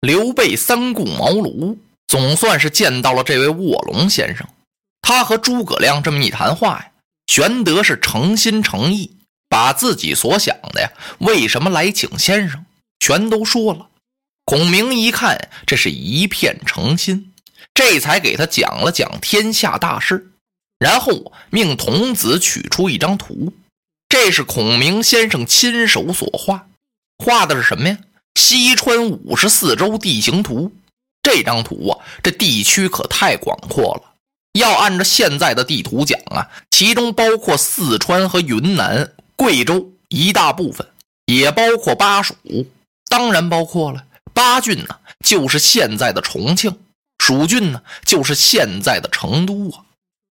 刘备三顾茅庐，总算是见到了这位卧龙先生。他和诸葛亮这么一谈话呀，玄德是诚心诚意，把自己所想的呀，为什么来请先生，全都说了。孔明一看，这是一片诚心，这才给他讲了讲天下大事，然后命童子取出一张图，这是孔明先生亲手所画，画的是什么呀？西川五十四州地形图，这张图啊，这地区可太广阔了。要按照现在的地图讲啊，其中包括四川和云南、贵州一大部分，也包括巴蜀，当然包括了巴郡呢，就是现在的重庆；蜀郡呢，就是现在的成都啊。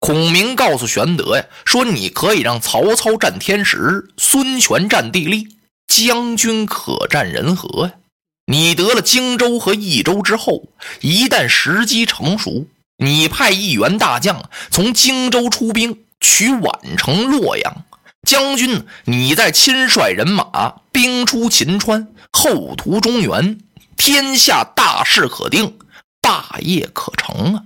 孔明告诉玄德呀，说你可以让曹操占天时，孙权占地利。将军可占人和呀！你得了荆州和益州之后，一旦时机成熟，你派一员大将从荆州出兵取宛城、洛阳。将军，你再亲率人马兵出秦川，后图中原，天下大事可定，霸业可成啊！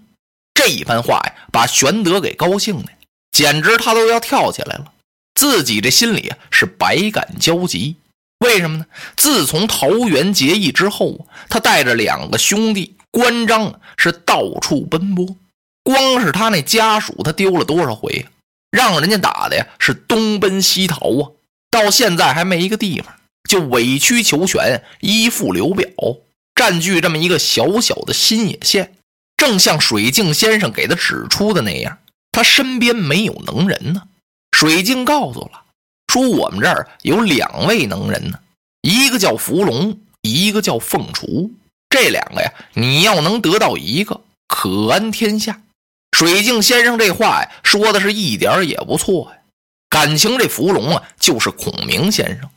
这一番话呀，把玄德给高兴的，简直他都要跳起来了。自己这心里是百感交集。为什么呢？自从桃园结义之后，他带着两个兄弟关张是到处奔波，光是他那家属，他丢了多少回，让人家打的呀是东奔西逃啊！到现在还没一个地方，就委曲求全，依附刘表，占据这么一个小小的新野县。正像水镜先生给他指出的那样，他身边没有能人呢。水镜告诉了。说我们这儿有两位能人呢，一个叫伏龙，一个叫凤雏。这两个呀，你要能得到一个，可安天下。水镜先生这话呀，说的是一点也不错呀。感情这伏龙啊，就是孔明先生。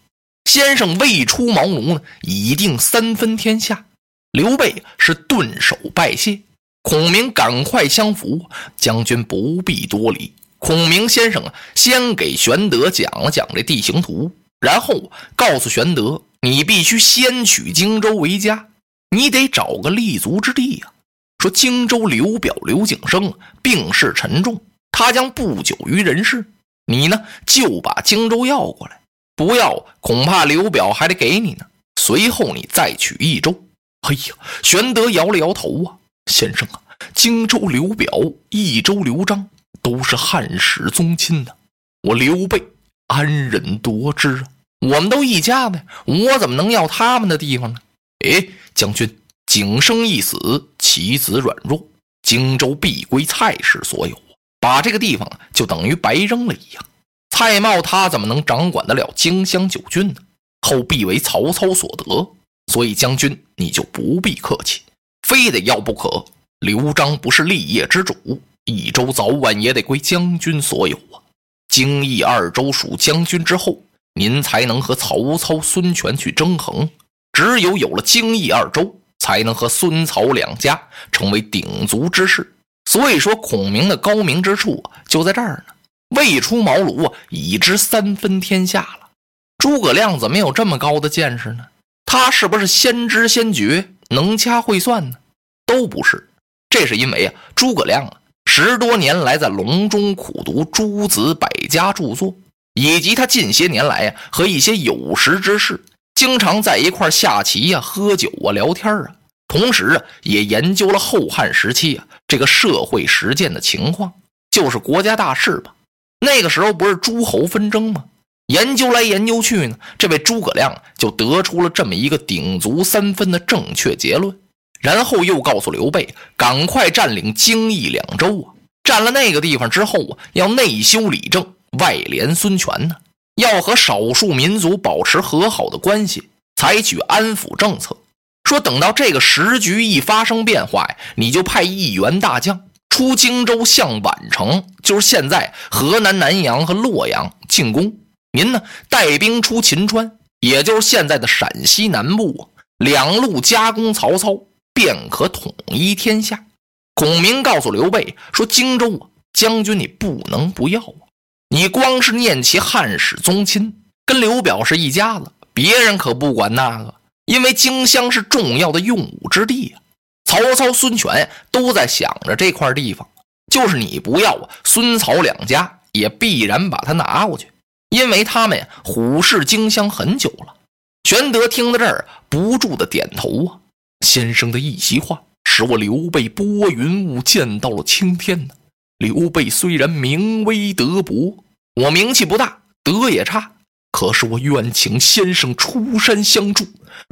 先生未出茅庐呢，已定三分天下。刘备是顿首拜谢，孔明赶快相扶，将军不必多礼。孔明先生啊，先给玄德讲了讲这地形图，然后告诉玄德：“你必须先取荆州为家，你得找个立足之地呀。”说荆州刘表刘景升病势沉重，他将不久于人世，你呢就把荆州要过来，不要恐怕刘表还得给你呢。随后你再取益州。哎呀，玄德摇了摇头啊，先生啊，荆州刘表，益州刘璋。都是汉室宗亲呢，我刘备安忍夺之啊？我们都一家子，我怎么能要他们的地方呢？哎，将军，景生一死，其子软弱，荆州必归蔡氏所有，把这个地方就等于白扔了一样。蔡瑁他怎么能掌管得了荆襄九郡呢？后必为曹操所得，所以将军你就不必客气，非得要不可。刘璋不是立业之主。益州早晚也得归将军所有啊！荆益二州属将军之后，您才能和曹操、孙权去争衡。只有有了荆益二州，才能和孙曹两家成为鼎足之势。所以说，孔明的高明之处就在这儿呢。未出茅庐啊，已知三分天下了。诸葛亮怎么有这么高的见识呢？他是不是先知先觉、能掐会算呢？都不是，这是因为啊，诸葛亮啊。十多年来，在隆中苦读诸子百家著作，以及他近些年来呀和一些有识之士经常在一块下棋呀、喝酒啊、聊天啊，同时啊也研究了后汉时期啊这个社会实践的情况，就是国家大事吧。那个时候不是诸侯纷争吗？研究来研究去呢，这位诸葛亮就得出了这么一个鼎足三分的正确结论。然后又告诉刘备，赶快占领荆益两州啊！占了那个地方之后啊，要内修理政，外联孙权呢，要和少数民族保持和好的关系，采取安抚政策。说等到这个时局一发生变化呀，你就派一员大将出荆州向宛城，就是现在河南南阳和洛阳进攻。您呢，带兵出秦川，也就是现在的陕西南部啊，两路夹攻曹操。便可统一天下。孔明告诉刘备说：“荆州啊，将军你不能不要啊！你光是念其汉室宗亲，跟刘表是一家子，别人可不管那个。因为荆襄是重要的用武之地啊。曹操、孙权都在想着这块地方，就是你不要啊，孙曹两家也必然把他拿过去，因为他们呀虎视荆襄很久了。玄德听到这儿，不住的点头啊。先生的一席话，使我刘备拨云雾见到了青天呢。刘备虽然名微德薄，我名气不大，德也差，可是我愿请先生出山相助，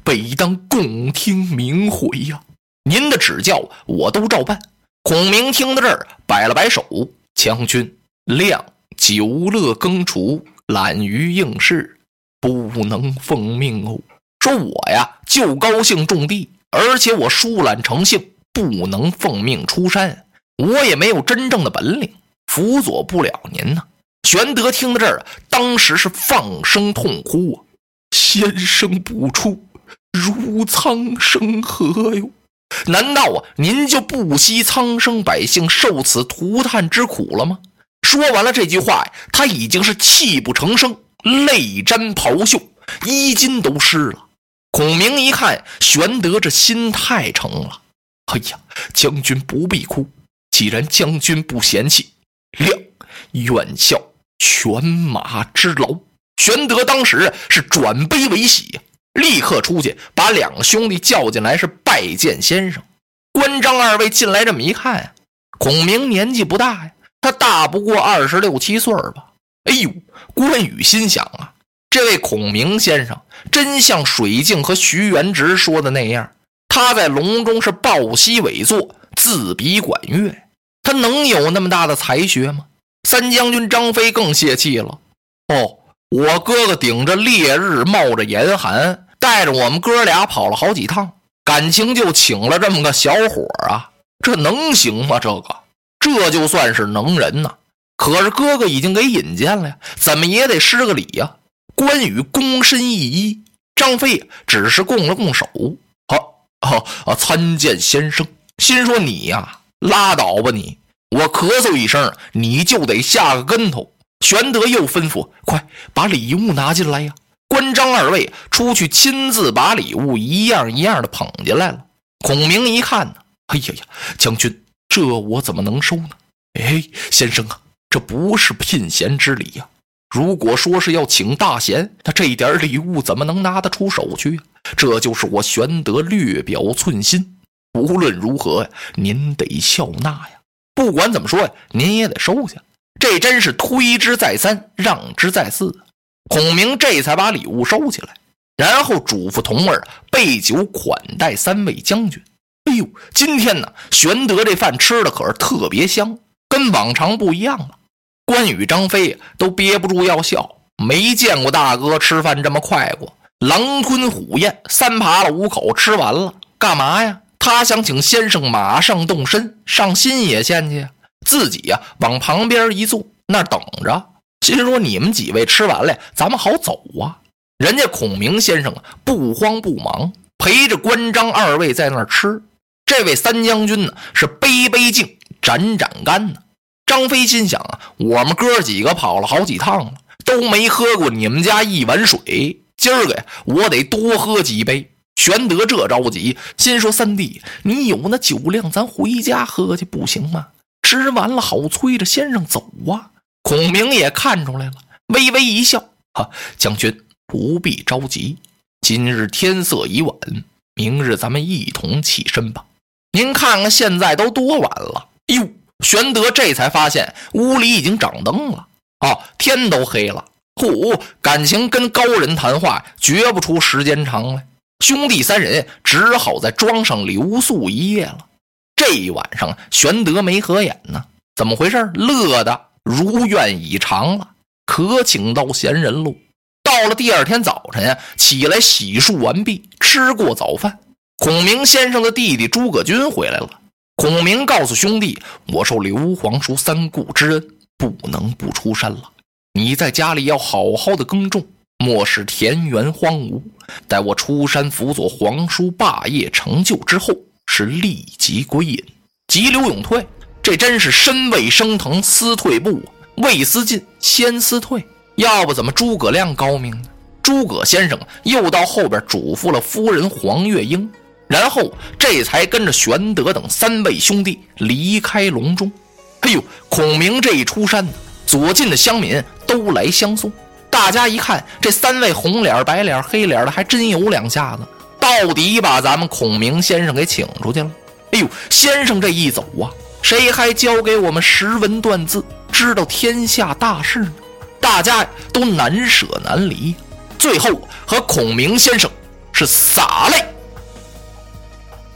北当共听明回呀。您的指教，我都照办。孔明听到这儿，摆了摆手：“将军亮，久乐耕锄，懒于应试，不能奉命哦。说我呀，就高兴种地，而且我疏懒成性，不能奉命出山。我也没有真正的本领，辅佐不了您呐。”玄德听到这儿，当时是放声痛哭啊：“先生不出，如苍生何哟？”难道啊，您就不惜苍生百姓受此涂炭之苦了吗？说完了这句话呀，他已经是泣不成声，泪沾袍袖，衣襟都湿了。孔明一看，玄德这心太诚了。哎呀，将军不必哭，既然将军不嫌弃，谅，愿效犬马之劳。玄德当时是转悲为喜呀。立刻出去，把两个兄弟叫进来，是拜见先生。关张二位进来，这么一看呀，孔明年纪不大呀，他大不过二十六七岁吧。哎呦，关羽心想啊，这位孔明先生真像水镜和徐元直说的那样，他在隆中是抱膝委坐，自比管乐，他能有那么大的才学吗？三将军张飞更泄气了。哦，我哥哥顶着烈日，冒着严寒。带着我们哥俩跑了好几趟，感情就请了这么个小伙啊，这能行吗？这个这就算是能人呐。可是哥哥已经给引荐了呀，怎么也得施个礼呀。关羽躬身一揖，张飞只是拱了拱手。好，好啊，参见先生。心说你呀，拉倒吧你！我咳嗽一声，你就得下个跟头。玄德又吩咐：快把礼物拿进来呀！关张二位出去，亲自把礼物一样一样的捧进来了。孔明一看呢，哎呀呀，将军，这我怎么能收呢？哎，先生啊，这不是聘贤之礼呀。如果说是要请大贤，那这点礼物怎么能拿得出手去？这就是我玄德略表寸心。无论如何呀，您得笑纳呀。不管怎么说呀，您也得收下。这真是推之再三，让之再四。孔明这才把礼物收起来，然后嘱咐童儿备酒款待三位将军。哎呦，今天呢，玄德这饭吃的可是特别香，跟往常不一样了。关羽、张飞都憋不住要笑，没见过大哥吃饭这么快过，狼吞虎咽，三扒了五口吃完了，干嘛呀？他想请先生马上动身上新野县去，自己呀往旁边一坐，那等着。心说：“你们几位吃完了，咱们好走啊。”人家孔明先生啊，不慌不忙，陪着关张二位在那儿吃。这位三将军呢，是杯杯敬，盏盏干呢。张飞心想啊，我们哥几个跑了好几趟了，都没喝过你们家一碗水。今儿个呀，我得多喝几杯。玄德这着急，心说：“三弟，你有那酒量，咱回家喝去不行吗？吃完了好催着先生走啊。”孔明也看出来了，微微一笑：“哈，将军不必着急，今日天色已晚，明日咱们一同起身吧。您看看现在都多晚了？哟，玄德这才发现屋里已经掌灯了，哦，天都黑了。嚯，感情跟高人谈话绝不出时间长来。兄弟三人只好在庄上留宿一夜了。这一晚上，玄德没合眼呢，怎么回事？乐的。”如愿以偿了，可请到闲人喽。到了第二天早晨呀，起来洗漱完毕，吃过早饭，孔明先生的弟弟诸葛均回来了。孔明告诉兄弟：“我受刘皇叔三顾之恩，不能不出山了。你在家里要好好的耕种，莫使田园荒芜。待我出山辅佐皇叔霸业成就之后，是立即归隐。”急流勇退。这真是身未升腾思退步，未思进先思退。要不怎么诸葛亮高明呢？诸葛先生又到后边嘱咐了夫人黄月英，然后这才跟着玄德等三位兄弟离开隆中。哎呦，孔明这一出山，左近的乡民都来相送。大家一看，这三位红脸、白脸、黑脸的，还真有两下子，到底把咱们孔明先生给请出去了。哎呦，先生这一走啊，谁还教给我们识文断字，知道天下大事呢？大家都难舍难离，最后和孔明先生是洒泪